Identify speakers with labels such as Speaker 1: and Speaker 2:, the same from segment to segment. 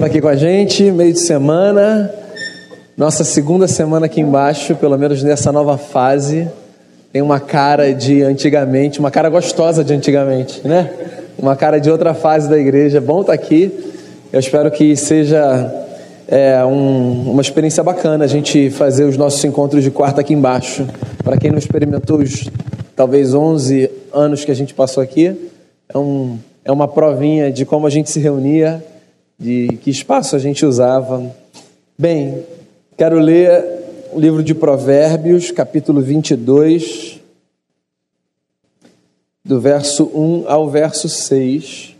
Speaker 1: está aqui com a gente, meio de semana, nossa segunda semana aqui embaixo, pelo menos nessa nova fase. Tem uma cara de antigamente, uma cara gostosa de antigamente, né? Uma cara de outra fase da igreja. Bom estar tá aqui. Eu espero que seja é, um, uma experiência bacana a gente fazer os nossos encontros de quarta aqui embaixo. Para quem não experimentou os talvez 11 anos que a gente passou aqui, é, um, é uma provinha de como a gente se reunia de que espaço a gente usava. Bem, quero ler o livro de Provérbios, capítulo 22, do verso 1 ao verso 6.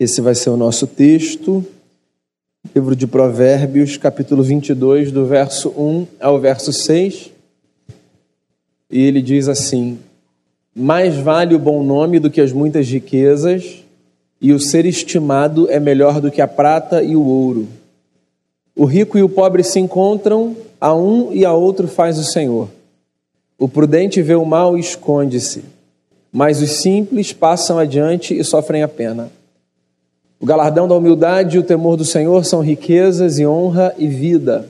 Speaker 1: Esse vai ser o nosso texto. Livro de Provérbios, capítulo 22, do verso 1 ao verso 6. E ele diz assim: mais vale o bom nome do que as muitas riquezas, e o ser estimado é melhor do que a prata e o ouro. O rico e o pobre se encontram, a um e a outro faz o Senhor. O prudente vê o mal e esconde-se, mas os simples passam adiante e sofrem a pena. O galardão da humildade e o temor do Senhor são riquezas e honra e vida.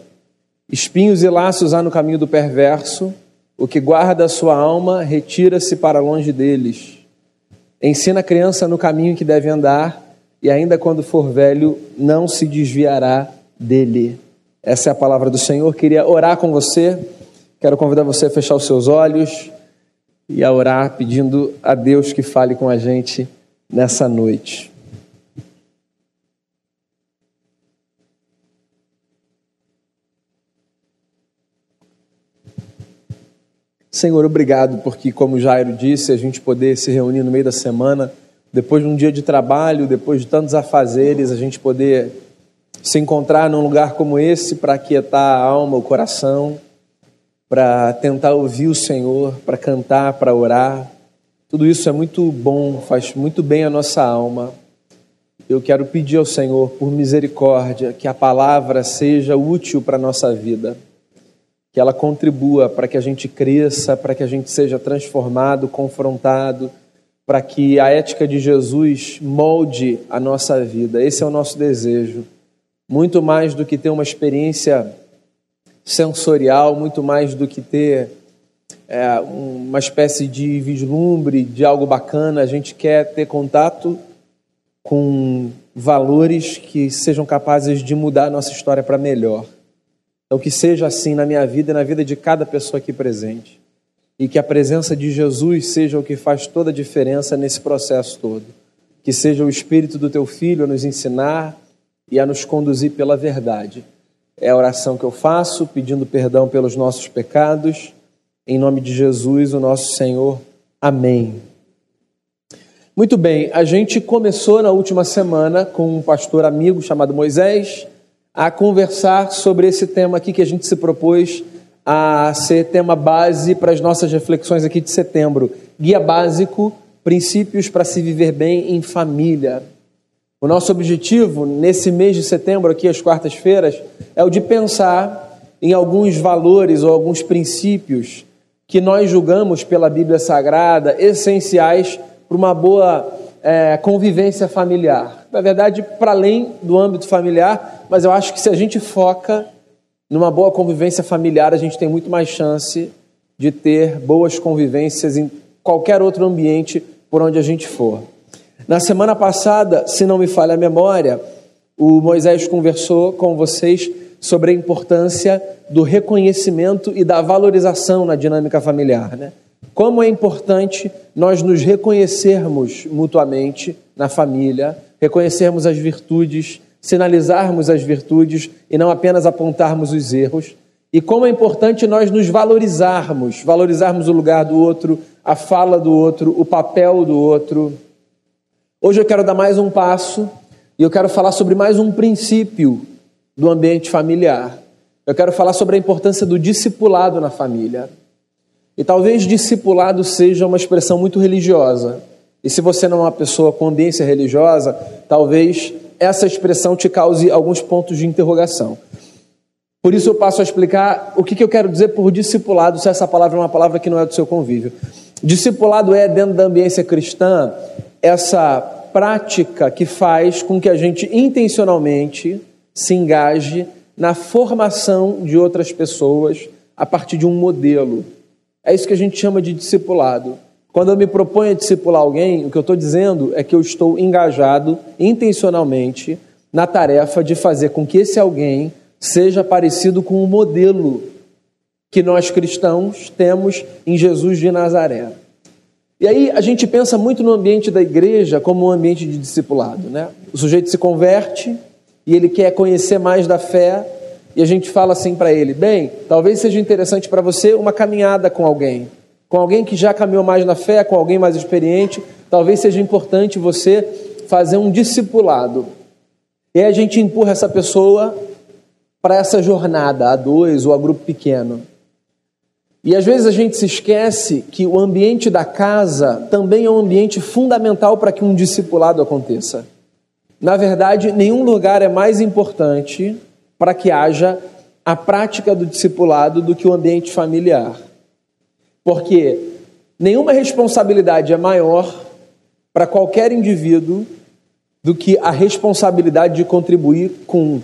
Speaker 1: Espinhos e laços há no caminho do perverso, o que guarda a sua alma retira-se para longe deles. Ensina a criança no caminho que deve andar, e ainda quando for velho, não se desviará dele. Essa é a palavra do Senhor. Queria orar com você. Quero convidar você a fechar os seus olhos e a orar pedindo a Deus que fale com a gente nessa noite. Senhor, obrigado porque, como Jairo disse, a gente poder se reunir no meio da semana, depois de um dia de trabalho, depois de tantos afazeres, a gente poder se encontrar num lugar como esse para aquietar a alma, o coração, para tentar ouvir o Senhor, para cantar, para orar. Tudo isso é muito bom, faz muito bem a nossa alma. Eu quero pedir ao Senhor, por misericórdia, que a palavra seja útil para a nossa vida que ela contribua para que a gente cresça, para que a gente seja transformado, confrontado, para que a ética de Jesus molde a nossa vida. Esse é o nosso desejo. Muito mais do que ter uma experiência sensorial, muito mais do que ter é, uma espécie de vislumbre de algo bacana, a gente quer ter contato com valores que sejam capazes de mudar a nossa história para melhor. Então, que seja assim na minha vida e na vida de cada pessoa aqui presente. E que a presença de Jesus seja o que faz toda a diferença nesse processo todo. Que seja o Espírito do teu Filho a nos ensinar e a nos conduzir pela verdade. É a oração que eu faço, pedindo perdão pelos nossos pecados. Em nome de Jesus, o nosso Senhor. Amém. Muito bem, a gente começou na última semana com um pastor amigo chamado Moisés a conversar sobre esse tema aqui que a gente se propôs a ser tema base para as nossas reflexões aqui de setembro. Guia básico, princípios para se viver bem em família. O nosso objetivo nesse mês de setembro, aqui às quartas-feiras, é o de pensar em alguns valores ou alguns princípios que nós julgamos pela Bíblia Sagrada essenciais para uma boa é, convivência familiar. Na verdade, para além do âmbito familiar, mas eu acho que se a gente foca numa boa convivência familiar, a gente tem muito mais chance de ter boas convivências em qualquer outro ambiente por onde a gente for. Na semana passada, se não me falha a memória, o Moisés conversou com vocês sobre a importância do reconhecimento e da valorização na dinâmica familiar. Né? Como é importante nós nos reconhecermos mutuamente na família, reconhecermos as virtudes, sinalizarmos as virtudes e não apenas apontarmos os erros. E como é importante nós nos valorizarmos, valorizarmos o lugar do outro, a fala do outro, o papel do outro. Hoje eu quero dar mais um passo e eu quero falar sobre mais um princípio do ambiente familiar. Eu quero falar sobre a importância do discipulado na família. E talvez discipulado seja uma expressão muito religiosa. E se você não é uma pessoa com ambiência religiosa, talvez essa expressão te cause alguns pontos de interrogação. Por isso eu passo a explicar o que eu quero dizer por discipulado, se essa palavra é uma palavra que não é do seu convívio. Discipulado é, dentro da ambiência cristã, essa prática que faz com que a gente intencionalmente se engaje na formação de outras pessoas a partir de um modelo. É isso que a gente chama de discipulado. Quando eu me proponho a discipular alguém, o que eu estou dizendo é que eu estou engajado intencionalmente na tarefa de fazer com que esse alguém seja parecido com o modelo que nós cristãos temos em Jesus de Nazaré. E aí a gente pensa muito no ambiente da igreja como um ambiente de discipulado, né? O sujeito se converte e ele quer conhecer mais da fé e a gente fala assim para ele: bem, talvez seja interessante para você uma caminhada com alguém, com alguém que já caminhou mais na fé, com alguém mais experiente. Talvez seja importante você fazer um discipulado. E aí a gente empurra essa pessoa para essa jornada a dois ou a grupo pequeno. E às vezes a gente se esquece que o ambiente da casa também é um ambiente fundamental para que um discipulado aconteça. Na verdade, nenhum lugar é mais importante para que haja a prática do discipulado do que o ambiente familiar. Porque nenhuma responsabilidade é maior para qualquer indivíduo do que a responsabilidade de contribuir com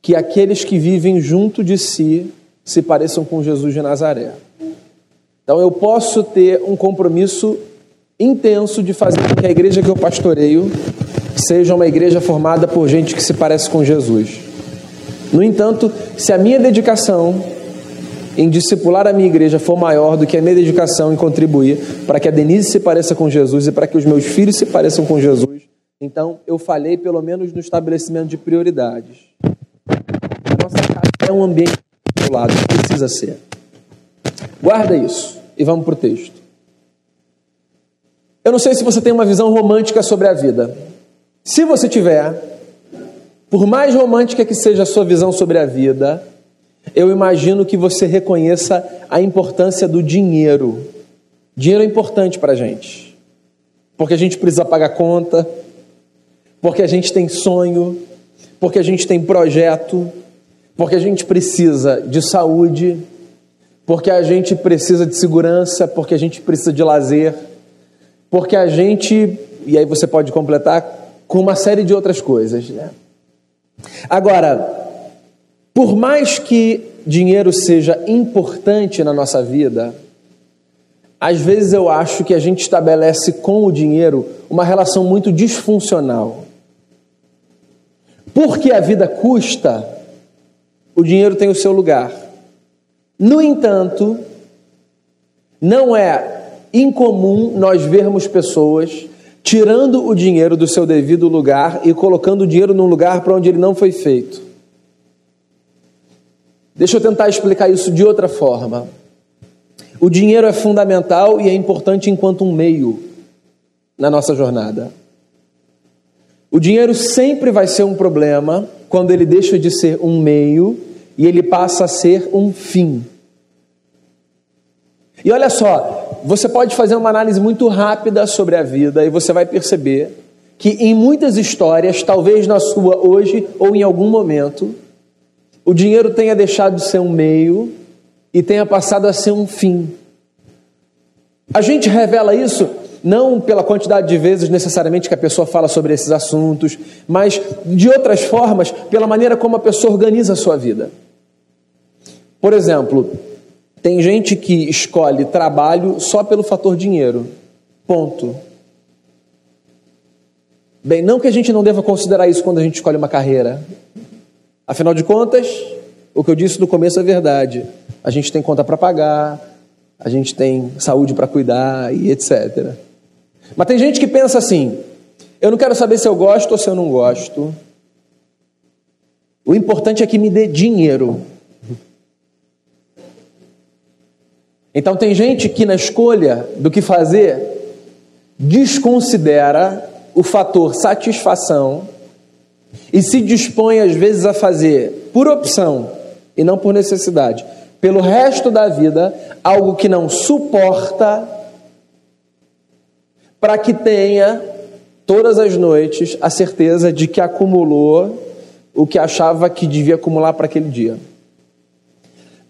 Speaker 1: que aqueles que vivem junto de si se pareçam com Jesus de Nazaré. Então eu posso ter um compromisso intenso de fazer com que a igreja que eu pastoreio seja uma igreja formada por gente que se parece com Jesus. No entanto, se a minha dedicação em discipular a minha igreja for maior do que a minha dedicação em contribuir para que a Denise se pareça com Jesus e para que os meus filhos se pareçam com Jesus, então eu falhei pelo menos no estabelecimento de prioridades. A nossa casa é um ambiente lado, precisa ser. Guarda isso e vamos para o texto. Eu não sei se você tem uma visão romântica sobre a vida. Se você tiver, por mais romântica que seja a sua visão sobre a vida, eu imagino que você reconheça a importância do dinheiro. Dinheiro é importante para a gente, porque a gente precisa pagar conta, porque a gente tem sonho, porque a gente tem projeto, porque a gente precisa de saúde, porque a gente precisa de segurança, porque a gente precisa de lazer, porque a gente, e aí você pode completar com uma série de outras coisas. Né? Agora, por mais que dinheiro seja importante na nossa vida, às vezes eu acho que a gente estabelece com o dinheiro uma relação muito disfuncional. Porque a vida custa, o dinheiro tem o seu lugar. No entanto, não é incomum nós vermos pessoas tirando o dinheiro do seu devido lugar e colocando o dinheiro num lugar para onde ele não foi feito. Deixa eu tentar explicar isso de outra forma. O dinheiro é fundamental e é importante enquanto um meio na nossa jornada. O dinheiro sempre vai ser um problema quando ele deixa de ser um meio e ele passa a ser um fim. E olha só, você pode fazer uma análise muito rápida sobre a vida e você vai perceber que em muitas histórias, talvez na sua hoje ou em algum momento, o dinheiro tenha deixado de ser um meio e tenha passado a ser um fim. A gente revela isso não pela quantidade de vezes necessariamente que a pessoa fala sobre esses assuntos, mas de outras formas, pela maneira como a pessoa organiza a sua vida. Por exemplo, tem gente que escolhe trabalho só pelo fator dinheiro. Ponto. Bem, não que a gente não deva considerar isso quando a gente escolhe uma carreira. Afinal de contas, o que eu disse no começo é verdade. A gente tem conta para pagar, a gente tem saúde para cuidar e etc. Mas tem gente que pensa assim: eu não quero saber se eu gosto ou se eu não gosto. O importante é que me dê dinheiro. Então tem gente que na escolha do que fazer desconsidera o fator satisfação e se dispõe às vezes a fazer por opção e não por necessidade, pelo resto da vida, algo que não suporta para que tenha todas as noites a certeza de que acumulou o que achava que devia acumular para aquele dia.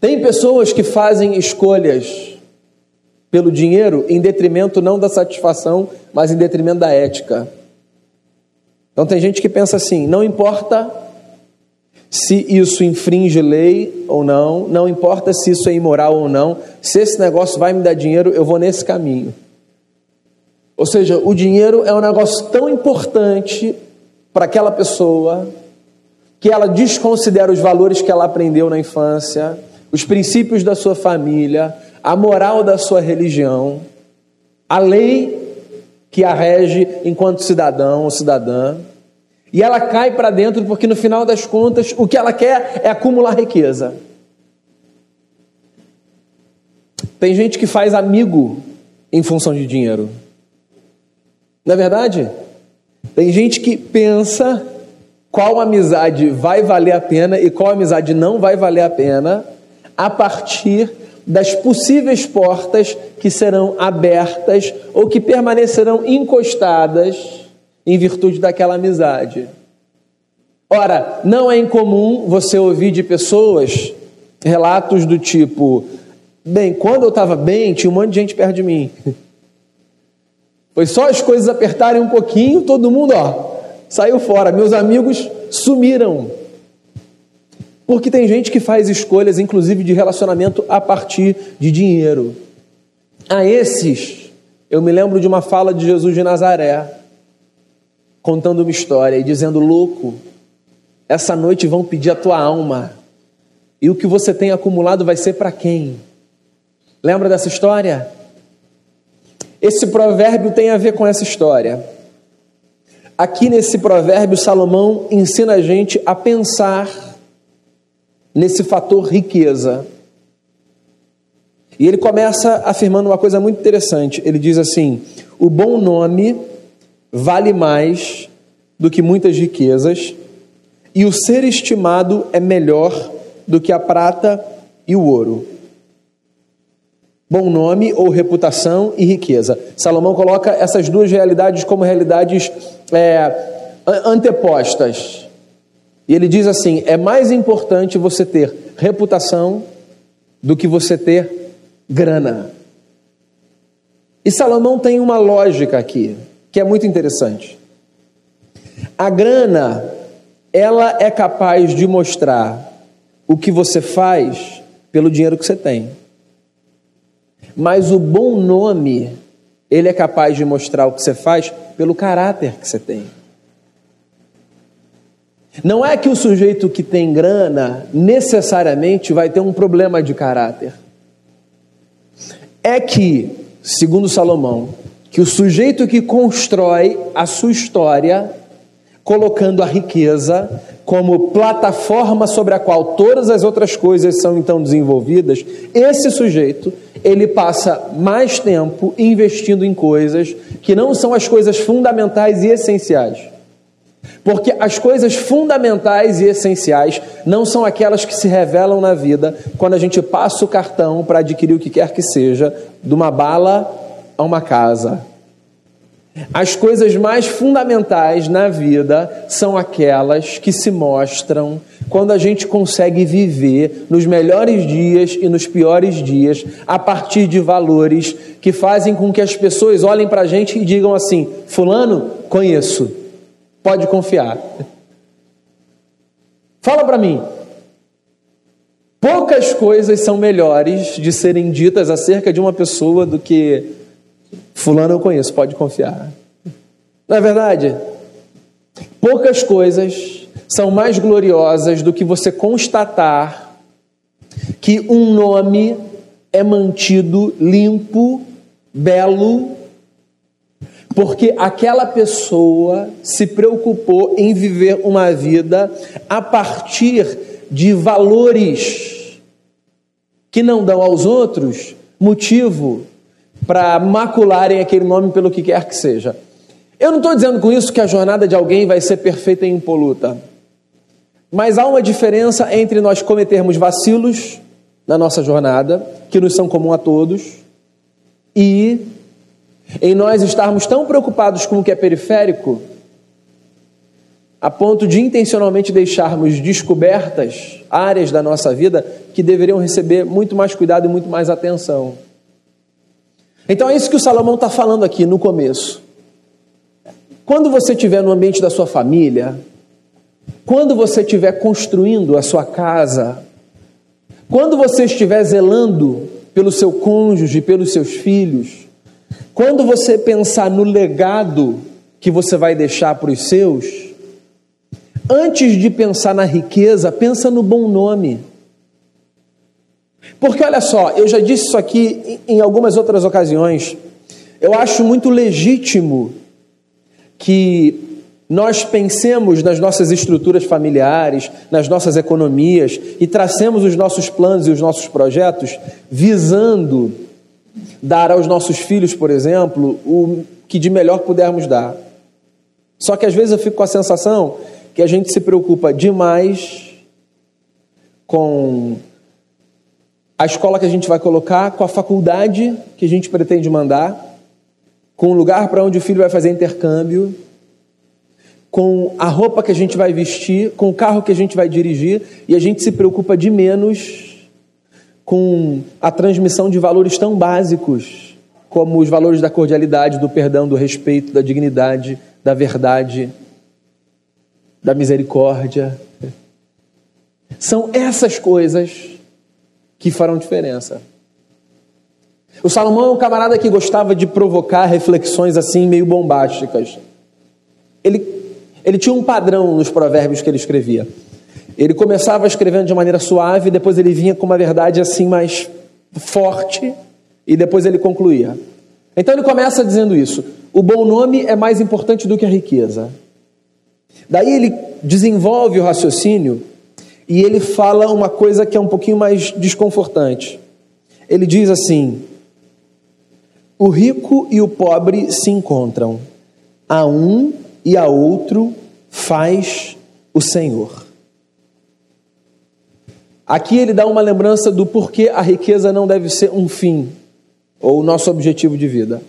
Speaker 1: Tem pessoas que fazem escolhas pelo dinheiro em detrimento não da satisfação, mas em detrimento da ética. Então tem gente que pensa assim: não importa se isso infringe lei ou não, não importa se isso é imoral ou não, se esse negócio vai me dar dinheiro, eu vou nesse caminho. Ou seja, o dinheiro é um negócio tão importante para aquela pessoa que ela desconsidera os valores que ela aprendeu na infância, os princípios da sua família, a moral da sua religião, a lei que a rege enquanto cidadão ou cidadã, e ela cai para dentro porque no final das contas o que ela quer é acumular riqueza. Tem gente que faz amigo em função de dinheiro. Não é verdade? Tem gente que pensa qual amizade vai valer a pena e qual amizade não vai valer a pena a partir das possíveis portas que serão abertas ou que permanecerão encostadas em virtude daquela amizade. Ora, não é incomum você ouvir de pessoas relatos do tipo: bem, quando eu estava bem, tinha um monte de gente perto de mim. Foi só as coisas apertarem um pouquinho, todo mundo, ó, saiu fora. Meus amigos sumiram. Porque tem gente que faz escolhas, inclusive de relacionamento, a partir de dinheiro. A esses, eu me lembro de uma fala de Jesus de Nazaré, contando uma história e dizendo: Louco, essa noite vão pedir a tua alma, e o que você tem acumulado vai ser para quem? Lembra dessa história? Esse provérbio tem a ver com essa história. Aqui nesse provérbio, Salomão ensina a gente a pensar nesse fator riqueza. E ele começa afirmando uma coisa muito interessante. Ele diz assim: o bom nome vale mais do que muitas riquezas, e o ser estimado é melhor do que a prata e o ouro bom nome ou reputação e riqueza. Salomão coloca essas duas realidades como realidades é, antepostas. E ele diz assim: é mais importante você ter reputação do que você ter grana. E Salomão tem uma lógica aqui que é muito interessante. A grana, ela é capaz de mostrar o que você faz pelo dinheiro que você tem. Mas o bom nome, ele é capaz de mostrar o que você faz pelo caráter que você tem. Não é que o sujeito que tem grana necessariamente vai ter um problema de caráter. É que, segundo Salomão, que o sujeito que constrói a sua história, colocando a riqueza como plataforma sobre a qual todas as outras coisas são então desenvolvidas, esse sujeito ele passa mais tempo investindo em coisas que não são as coisas fundamentais e essenciais. Porque as coisas fundamentais e essenciais não são aquelas que se revelam na vida quando a gente passa o cartão para adquirir o que quer que seja, de uma bala a uma casa. As coisas mais fundamentais na vida são aquelas que se mostram quando a gente consegue viver nos melhores dias e nos piores dias a partir de valores que fazem com que as pessoas olhem para a gente e digam assim: Fulano, conheço, pode confiar. Fala para mim. Poucas coisas são melhores de serem ditas acerca de uma pessoa do que Fulano eu conheço, pode confiar. Não é verdade? Poucas coisas são mais gloriosas do que você constatar que um nome é mantido limpo, belo, porque aquela pessoa se preocupou em viver uma vida a partir de valores que não dão aos outros motivo para macularem aquele nome pelo que quer que seja. Eu não estou dizendo com isso que a jornada de alguém vai ser perfeita e impoluta. Mas há uma diferença entre nós cometermos vacilos na nossa jornada, que nos são comum a todos, e em nós estarmos tão preocupados com o que é periférico, a ponto de intencionalmente deixarmos descobertas áreas da nossa vida que deveriam receber muito mais cuidado e muito mais atenção. Então é isso que o Salomão está falando aqui no começo. Quando você estiver no ambiente da sua família, quando você estiver construindo a sua casa, quando você estiver zelando pelo seu cônjuge, pelos seus filhos, quando você pensar no legado que você vai deixar para os seus, antes de pensar na riqueza, pensa no bom nome. Porque olha só, eu já disse isso aqui em algumas outras ocasiões. Eu acho muito legítimo que nós pensemos nas nossas estruturas familiares, nas nossas economias e tracemos os nossos planos e os nossos projetos visando dar aos nossos filhos, por exemplo, o que de melhor pudermos dar. Só que às vezes eu fico com a sensação que a gente se preocupa demais com a escola que a gente vai colocar, com a faculdade que a gente pretende mandar, com o lugar para onde o filho vai fazer intercâmbio, com a roupa que a gente vai vestir, com o carro que a gente vai dirigir, e a gente se preocupa de menos com a transmissão de valores tão básicos como os valores da cordialidade, do perdão, do respeito, da dignidade, da verdade, da misericórdia. São essas coisas que farão diferença. O Salomão é um camarada que gostava de provocar reflexões assim meio bombásticas. Ele, ele tinha um padrão nos provérbios que ele escrevia. Ele começava escrevendo de maneira suave, depois ele vinha com uma verdade assim mais forte e depois ele concluía. Então ele começa dizendo isso: o bom nome é mais importante do que a riqueza. Daí ele desenvolve o raciocínio e ele fala uma coisa que é um pouquinho mais desconfortante. Ele diz assim: o rico e o pobre se encontram, a um e a outro faz o Senhor. Aqui ele dá uma lembrança do porquê a riqueza não deve ser um fim ou o nosso objetivo de vida.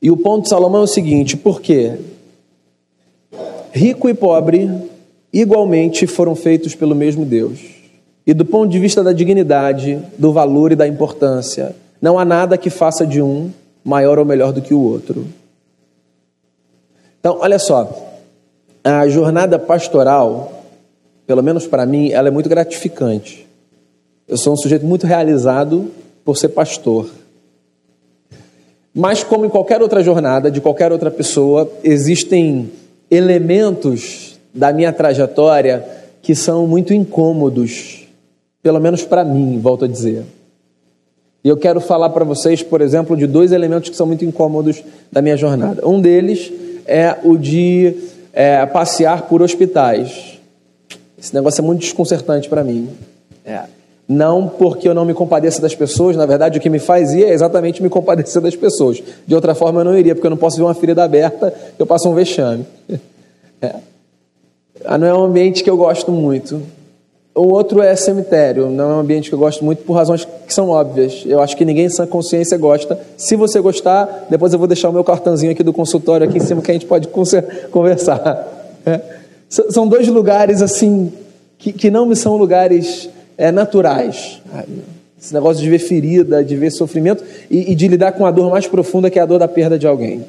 Speaker 1: E o ponto de Salomão é o seguinte: porque rico e pobre igualmente foram feitos pelo mesmo Deus. E do ponto de vista da dignidade, do valor e da importância, não há nada que faça de um maior ou melhor do que o outro. Então, olha só, a jornada pastoral, pelo menos para mim, ela é muito gratificante. Eu sou um sujeito muito realizado por ser pastor. Mas, como em qualquer outra jornada de qualquer outra pessoa, existem elementos da minha trajetória que são muito incômodos, pelo menos para mim, volto a dizer. E eu quero falar para vocês, por exemplo, de dois elementos que são muito incômodos da minha jornada. Um deles é o de é, passear por hospitais. Esse negócio é muito desconcertante para mim. É. Não porque eu não me compadeça das pessoas, na verdade o que me faz ir é exatamente me compadecer das pessoas. De outra forma eu não iria, porque eu não posso ver uma ferida aberta, eu passo um vexame. É. Ah, não é um ambiente que eu gosto muito. O outro é cemitério, não é um ambiente que eu gosto muito por razões que são óbvias. Eu acho que ninguém sem consciência gosta. Se você gostar, depois eu vou deixar o meu cartãozinho aqui do consultório aqui em cima que a gente pode conversar. É. São dois lugares assim que, que não me são lugares é, naturais. Esse negócio de ver ferida, de ver sofrimento e, e de lidar com a dor mais profunda que é a dor da perda de alguém.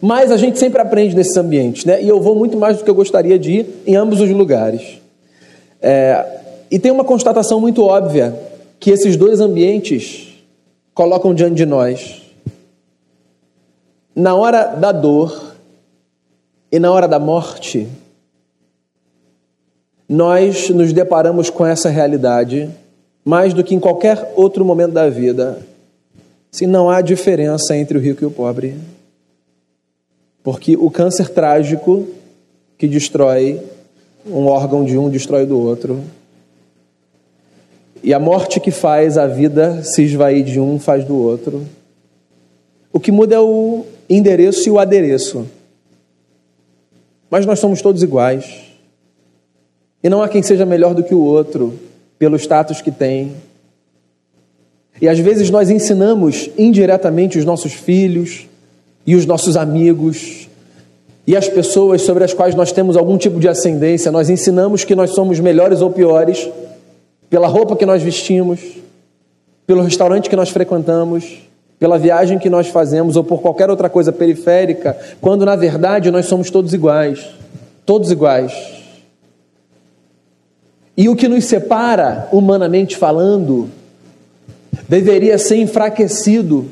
Speaker 1: Mas a gente sempre aprende nesses ambientes, né? E eu vou muito mais do que eu gostaria de ir em ambos os lugares. É, e tem uma constatação muito óbvia que esses dois ambientes colocam diante de nós. Na hora da dor e na hora da morte, nós nos deparamos com essa realidade mais do que em qualquer outro momento da vida. Se não há diferença entre o rico e o pobre. Porque o câncer trágico que destrói um órgão de um destrói do outro. E a morte que faz a vida se esvair de um faz do outro. O que muda é o endereço e o adereço. Mas nós somos todos iguais. E não há quem seja melhor do que o outro pelo status que tem. E às vezes nós ensinamos indiretamente os nossos filhos e os nossos amigos e as pessoas sobre as quais nós temos algum tipo de ascendência, nós ensinamos que nós somos melhores ou piores pela roupa que nós vestimos, pelo restaurante que nós frequentamos, pela viagem que nós fazemos ou por qualquer outra coisa periférica, quando na verdade nós somos todos iguais. Todos iguais. E o que nos separa, humanamente falando, deveria ser enfraquecido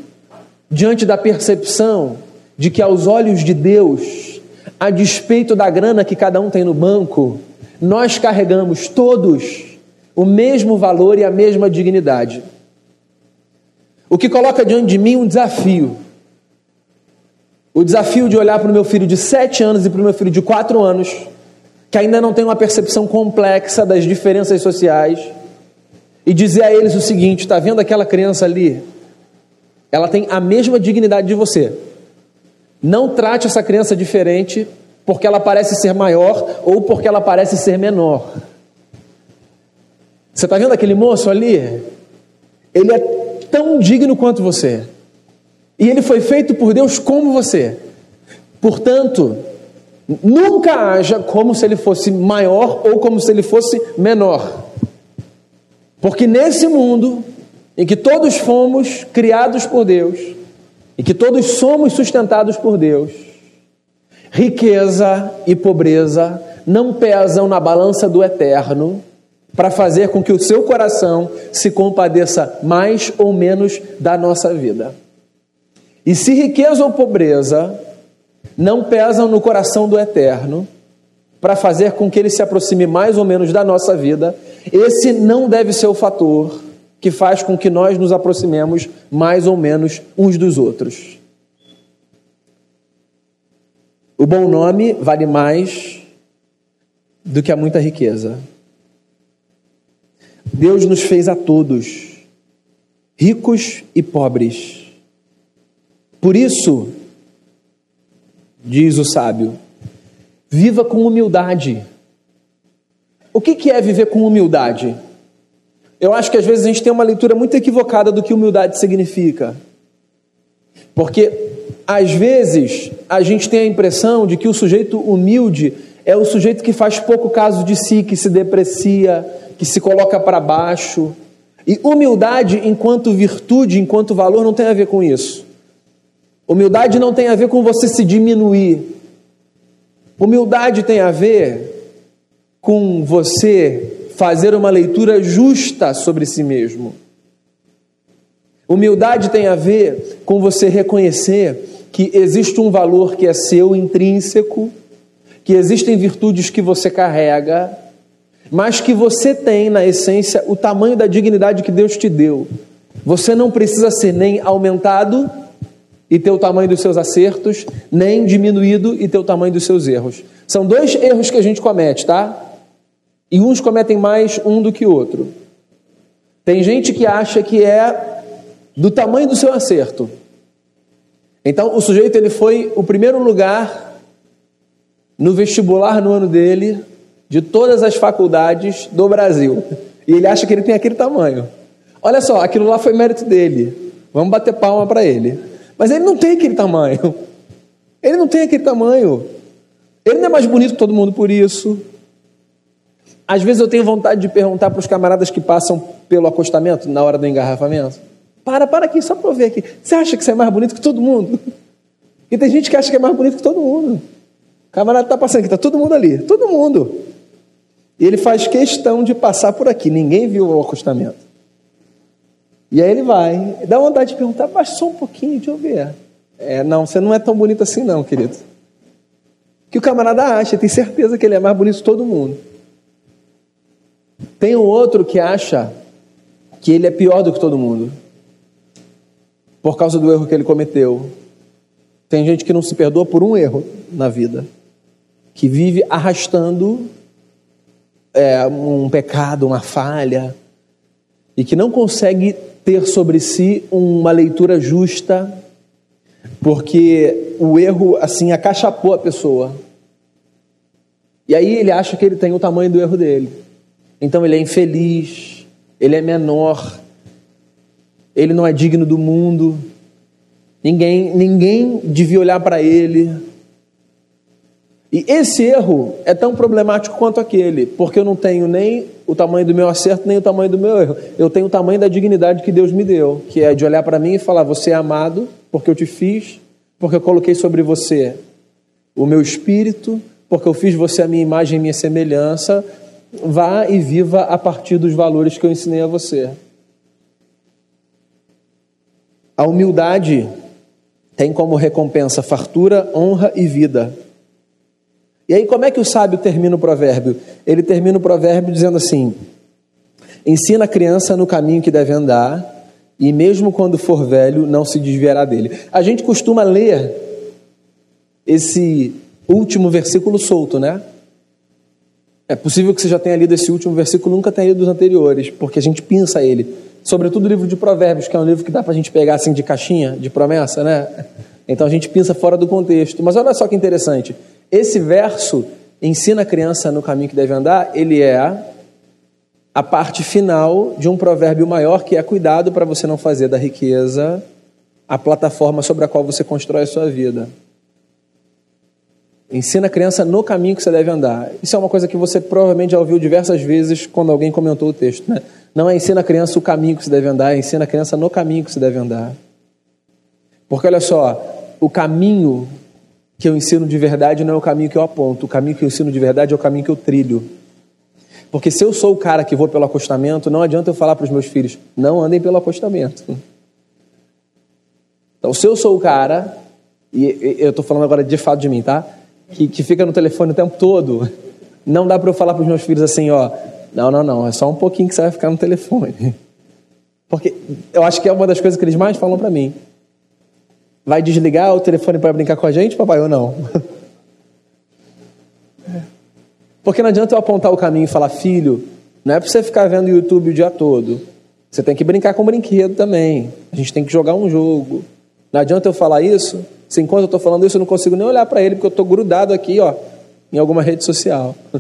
Speaker 1: diante da percepção de que, aos olhos de Deus, a despeito da grana que cada um tem no banco, nós carregamos todos o mesmo valor e a mesma dignidade. O que coloca diante de mim um desafio. O desafio de olhar para o meu filho de sete anos e para o meu filho de quatro anos, que ainda não tem uma percepção complexa das diferenças sociais, e dizer a eles o seguinte: está vendo aquela criança ali? Ela tem a mesma dignidade de você. Não trate essa criança diferente porque ela parece ser maior ou porque ela parece ser menor. Você está vendo aquele moço ali? Ele é tão digno quanto você. E ele foi feito por Deus como você. Portanto, nunca haja como se ele fosse maior ou como se ele fosse menor. Porque nesse mundo em que todos fomos criados por Deus e que todos somos sustentados por Deus, riqueza e pobreza não pesam na balança do eterno para fazer com que o seu coração se compadeça mais ou menos da nossa vida. E se riqueza ou pobreza não pesam no coração do eterno para fazer com que ele se aproxime mais ou menos da nossa vida, esse não deve ser o fator que faz com que nós nos aproximemos mais ou menos uns dos outros. O bom nome vale mais do que a muita riqueza. Deus nos fez a todos, ricos e pobres. Por isso, diz o sábio, viva com humildade. O que é viver com humildade? Eu acho que às vezes a gente tem uma leitura muito equivocada do que humildade significa. Porque às vezes, a gente tem a impressão de que o sujeito humilde é o sujeito que faz pouco caso de si, que se deprecia, que se coloca para baixo. E humildade, enquanto virtude, enquanto valor, não tem a ver com isso. Humildade não tem a ver com você se diminuir. Humildade tem a ver com você fazer uma leitura justa sobre si mesmo. Humildade tem a ver com você reconhecer que existe um valor que é seu intrínseco, que existem virtudes que você carrega, mas que você tem na essência o tamanho da dignidade que Deus te deu. Você não precisa ser nem aumentado e ter o tamanho dos seus acertos, nem diminuído e ter o tamanho dos seus erros. São dois erros que a gente comete, tá? E uns cometem mais um do que outro. Tem gente que acha que é do tamanho do seu acerto. Então, o sujeito ele foi o primeiro lugar no vestibular no ano dele de todas as faculdades do Brasil. E ele acha que ele tem aquele tamanho. Olha só, aquilo lá foi mérito dele. Vamos bater palma para ele. Mas ele não tem aquele tamanho. Ele não tem aquele tamanho. Ele não é mais bonito que todo mundo por isso. Às vezes eu tenho vontade de perguntar para os camaradas que passam pelo acostamento na hora do engarrafamento. Para, para aqui, só para eu ver aqui. Você acha que você é mais bonito que todo mundo? E tem gente que acha que é mais bonito que todo mundo. O camarada está passando aqui, está todo mundo ali, todo mundo. E ele faz questão de passar por aqui, ninguém viu o acostamento. E aí ele vai, dá vontade de perguntar, mas só um pouquinho, deixa eu ver. É, não, você não é tão bonito assim não, querido. Que o camarada acha, tem certeza que ele é mais bonito que todo mundo. Tem um outro que acha que ele é pior do que todo mundo por causa do erro que ele cometeu. Tem gente que não se perdoa por um erro na vida, que vive arrastando é, um pecado, uma falha, e que não consegue ter sobre si uma leitura justa, porque o erro assim acachapou a pessoa. E aí ele acha que ele tem o tamanho do erro dele. Então ele é infeliz, ele é menor, ele não é digno do mundo, ninguém, ninguém devia olhar para ele. E esse erro é tão problemático quanto aquele, porque eu não tenho nem o tamanho do meu acerto, nem o tamanho do meu erro. Eu tenho o tamanho da dignidade que Deus me deu, que é de olhar para mim e falar: Você é amado, porque eu te fiz, porque eu coloquei sobre você o meu espírito, porque eu fiz você a minha imagem e minha semelhança. Vá e viva a partir dos valores que eu ensinei a você. A humildade tem como recompensa fartura, honra e vida. E aí, como é que o sábio termina o provérbio? Ele termina o provérbio dizendo assim: Ensina a criança no caminho que deve andar, e mesmo quando for velho, não se desviará dele. A gente costuma ler esse último versículo solto, né? É possível que você já tenha lido esse último versículo, nunca tenha lido os anteriores, porque a gente pensa ele sobretudo o livro de Provérbios, que é um livro que dá para a gente pegar assim de caixinha, de promessa, né? Então a gente pensa fora do contexto. Mas olha só que interessante. Esse verso ensina a criança no caminho que deve andar, ele é a parte final de um provérbio maior que é cuidado para você não fazer da riqueza a plataforma sobre a qual você constrói a sua vida. Ensina a criança no caminho que você deve andar. Isso é uma coisa que você provavelmente já ouviu diversas vezes quando alguém comentou o texto, né? Não é ensina a criança o caminho que se deve andar, é ensina a criança no caminho que se deve andar. Porque olha só, o caminho que eu ensino de verdade não é o caminho que eu aponto, o caminho que eu ensino de verdade é o caminho que eu trilho. Porque se eu sou o cara que vou pelo acostamento, não adianta eu falar para os meus filhos, não andem pelo acostamento. Então, se eu sou o cara, e eu estou falando agora de fato de mim, tá? Que, que fica no telefone o tempo todo, não dá para eu falar para os meus filhos assim, ó, não, não, não, é só um pouquinho que você vai ficar no telefone. Porque eu acho que é uma das coisas que eles mais falam para mim. Vai desligar o telefone para brincar com a gente, papai, ou não? Porque não adianta eu apontar o caminho e falar, filho, não é para você ficar vendo YouTube o dia todo. Você tem que brincar com brinquedo também. A gente tem que jogar um jogo. Não adianta eu falar isso, se enquanto eu estou falando isso eu não consigo nem olhar para ele, porque eu estou grudado aqui, ó, em alguma rede social.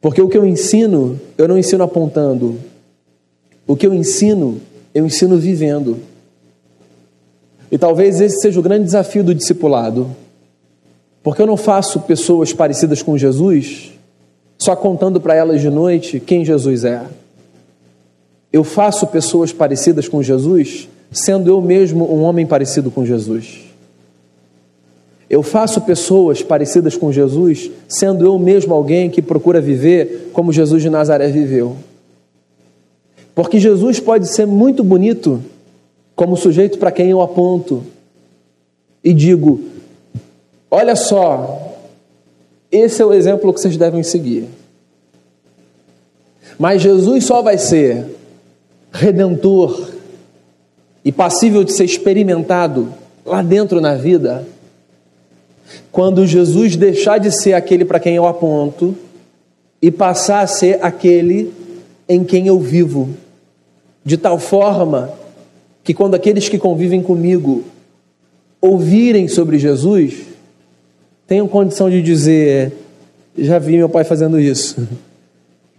Speaker 1: Porque o que eu ensino, eu não ensino apontando. O que eu ensino, eu ensino vivendo. E talvez esse seja o grande desafio do discipulado. Porque eu não faço pessoas parecidas com Jesus só contando para elas de noite quem Jesus é. Eu faço pessoas parecidas com Jesus sendo eu mesmo um homem parecido com Jesus. Eu faço pessoas parecidas com Jesus, sendo eu mesmo alguém que procura viver como Jesus de Nazaré viveu. Porque Jesus pode ser muito bonito como sujeito para quem eu aponto e digo: olha só, esse é o exemplo que vocês devem seguir. Mas Jesus só vai ser redentor e passível de ser experimentado lá dentro na vida quando Jesus deixar de ser aquele para quem eu aponto e passar a ser aquele em quem eu vivo, de tal forma que quando aqueles que convivem comigo ouvirem sobre Jesus, tenham condição de dizer: já vi meu pai fazendo isso.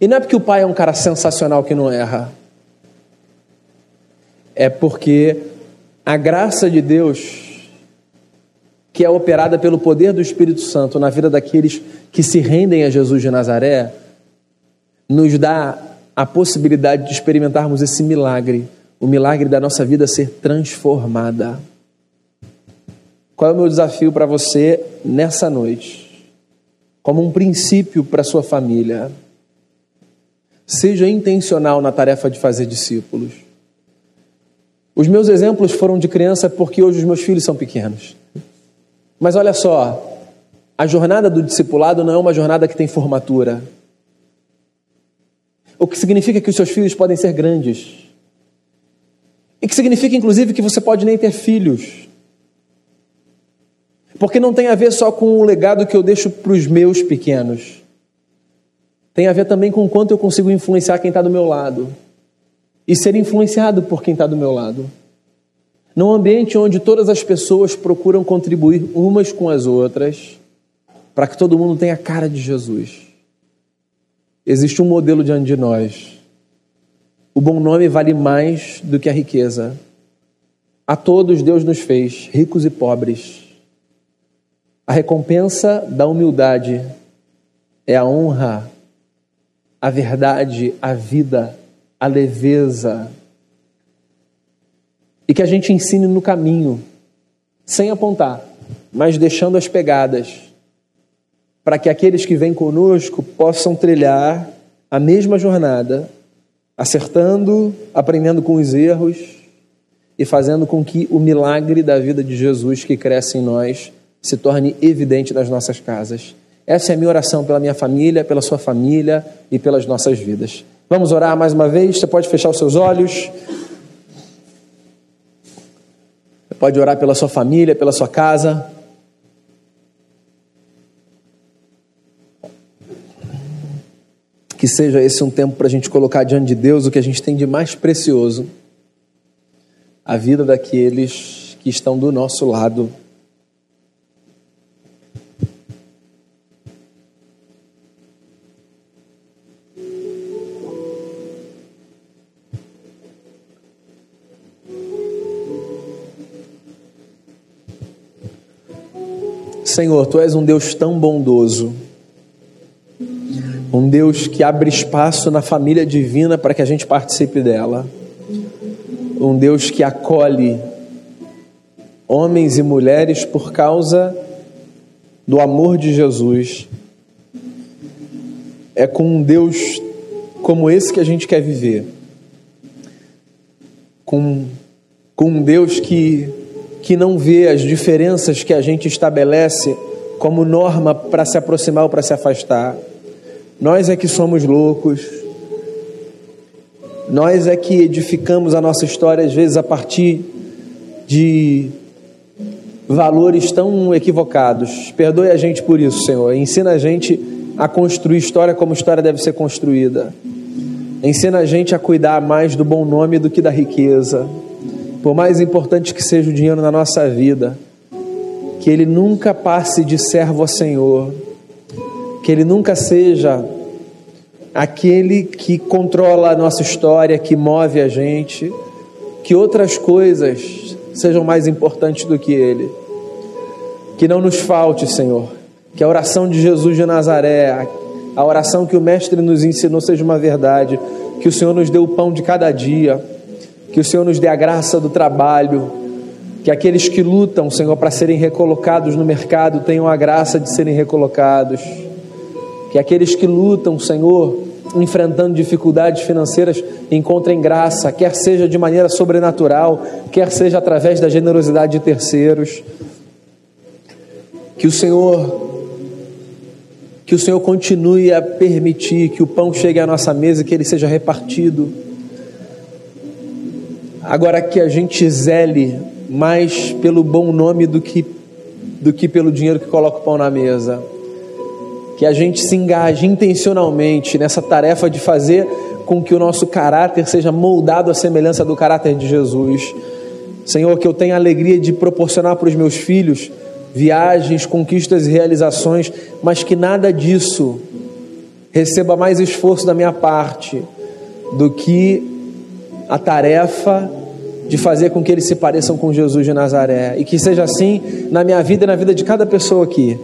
Speaker 1: E não é porque o pai é um cara sensacional que não erra, é porque a graça de Deus que é operada pelo poder do Espírito Santo na vida daqueles que se rendem a Jesus de Nazaré, nos dá a possibilidade de experimentarmos esse milagre, o milagre da nossa vida ser transformada. Qual é o meu desafio para você nessa noite? Como um princípio para sua família. Seja intencional na tarefa de fazer discípulos. Os meus exemplos foram de criança porque hoje os meus filhos são pequenos. Mas olha só, a jornada do discipulado não é uma jornada que tem formatura. O que significa que os seus filhos podem ser grandes. E que significa, inclusive, que você pode nem ter filhos. Porque não tem a ver só com o legado que eu deixo para os meus pequenos. Tem a ver também com o quanto eu consigo influenciar quem está do meu lado. E ser influenciado por quem está do meu lado. Num ambiente onde todas as pessoas procuram contribuir umas com as outras, para que todo mundo tenha a cara de Jesus. Existe um modelo diante de nós. O bom nome vale mais do que a riqueza. A todos Deus nos fez, ricos e pobres. A recompensa da humildade é a honra, a verdade, a vida, a leveza. E que a gente ensine no caminho, sem apontar, mas deixando as pegadas, para que aqueles que vêm conosco possam trilhar a mesma jornada, acertando, aprendendo com os erros e fazendo com que o milagre da vida de Jesus que cresce em nós se torne evidente nas nossas casas. Essa é a minha oração pela minha família, pela sua família e pelas nossas vidas. Vamos orar mais uma vez? Você pode fechar os seus olhos. Você pode orar pela sua família, pela sua casa. Que seja esse um tempo para a gente colocar diante de Deus o que a gente tem de mais precioso a vida daqueles que estão do nosso lado. Senhor, tu és um Deus tão bondoso, um Deus que abre espaço na família divina para que a gente participe dela, um Deus que acolhe homens e mulheres por causa do amor de Jesus. É com um Deus como esse que a gente quer viver, com, com um Deus que que não vê as diferenças que a gente estabelece como norma para se aproximar ou para se afastar. Nós é que somos loucos. Nós é que edificamos a nossa história, às vezes, a partir de valores tão equivocados. Perdoe a gente por isso, Senhor. Ensina a gente a construir história como história deve ser construída. Ensina a gente a cuidar mais do bom nome do que da riqueza por mais importante que seja o dinheiro na nossa vida, que ele nunca passe de servo a Senhor, que ele nunca seja aquele que controla a nossa história, que move a gente, que outras coisas sejam mais importantes do que ele. Que não nos falte, Senhor, que a oração de Jesus de Nazaré, a oração que o Mestre nos ensinou seja uma verdade, que o Senhor nos dê o pão de cada dia que o Senhor nos dê a graça do trabalho, que aqueles que lutam, Senhor, para serem recolocados no mercado tenham a graça de serem recolocados. Que aqueles que lutam, Senhor, enfrentando dificuldades financeiras, encontrem graça, quer seja de maneira sobrenatural, quer seja através da generosidade de terceiros. Que o Senhor que o Senhor continue a permitir que o pão chegue à nossa mesa e que ele seja repartido Agora que a gente zele mais pelo bom nome do que, do que pelo dinheiro que coloca o pão na mesa. Que a gente se engaje intencionalmente nessa tarefa de fazer com que o nosso caráter seja moldado à semelhança do caráter de Jesus. Senhor, que eu tenha alegria de proporcionar para os meus filhos viagens, conquistas e realizações, mas que nada disso receba mais esforço da minha parte do que a tarefa de fazer com que eles se pareçam com Jesus de Nazaré. E que seja assim na minha vida e na vida de cada pessoa aqui.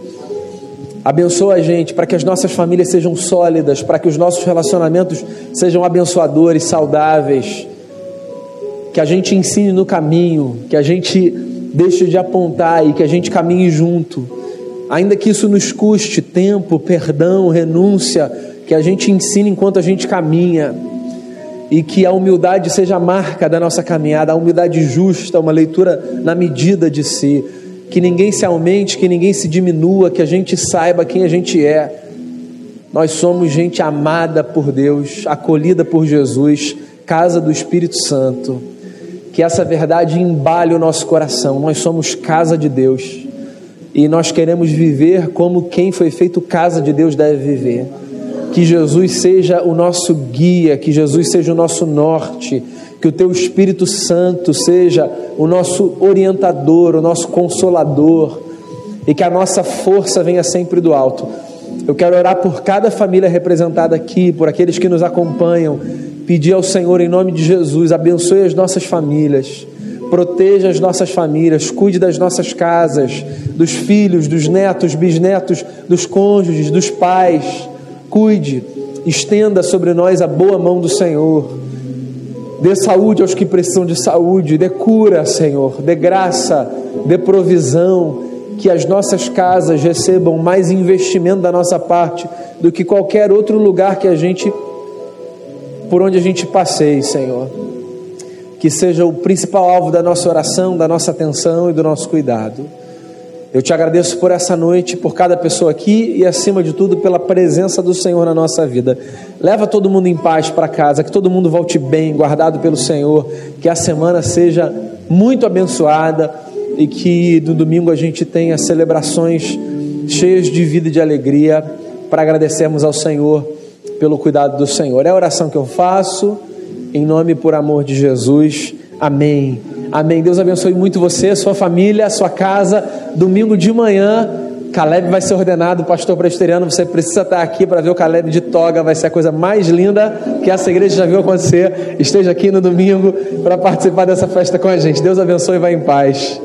Speaker 1: Abençoa a gente para que as nossas famílias sejam sólidas, para que os nossos relacionamentos sejam abençoadores, saudáveis. Que a gente ensine no caminho, que a gente deixe de apontar e que a gente caminhe junto. Ainda que isso nos custe tempo, perdão, renúncia, que a gente ensine enquanto a gente caminha e que a humildade seja a marca da nossa caminhada, a humildade justa, uma leitura na medida de si, que ninguém se aumente, que ninguém se diminua, que a gente saiba quem a gente é. Nós somos gente amada por Deus, acolhida por Jesus, casa do Espírito Santo. Que essa verdade embale o nosso coração. Nós somos casa de Deus e nós queremos viver como quem foi feito casa de Deus deve viver que Jesus seja o nosso guia, que Jesus seja o nosso norte, que o teu Espírito Santo seja o nosso orientador, o nosso consolador, e que a nossa força venha sempre do alto. Eu quero orar por cada família representada aqui, por aqueles que nos acompanham, pedir ao Senhor em nome de Jesus, abençoe as nossas famílias, proteja as nossas famílias, cuide das nossas casas, dos filhos, dos netos, bisnetos, dos cônjuges, dos pais. Cuide, estenda sobre nós a boa mão do Senhor. Dê saúde aos que precisam de saúde, dê cura, Senhor, dê graça, dê provisão, que as nossas casas recebam mais investimento da nossa parte do que qualquer outro lugar que a gente por onde a gente passeie, Senhor. Que seja o principal alvo da nossa oração, da nossa atenção e do nosso cuidado. Eu te agradeço por essa noite, por cada pessoa aqui e, acima de tudo, pela presença do Senhor na nossa vida. Leva todo mundo em paz para casa, que todo mundo volte bem, guardado pelo Senhor, que a semana seja muito abençoada e que no domingo a gente tenha celebrações cheias de vida e de alegria para agradecermos ao Senhor pelo cuidado do Senhor. É a oração que eu faço, em nome e por amor de Jesus. Amém. Amém. Deus abençoe muito você, sua família, sua casa. Domingo de manhã, Caleb vai ser ordenado pastor presbiteriano. Você precisa estar aqui para ver o Caleb de toga. Vai ser a coisa mais linda que essa igreja já viu acontecer. Esteja aqui no domingo para participar dessa festa com a gente. Deus abençoe e vá em paz.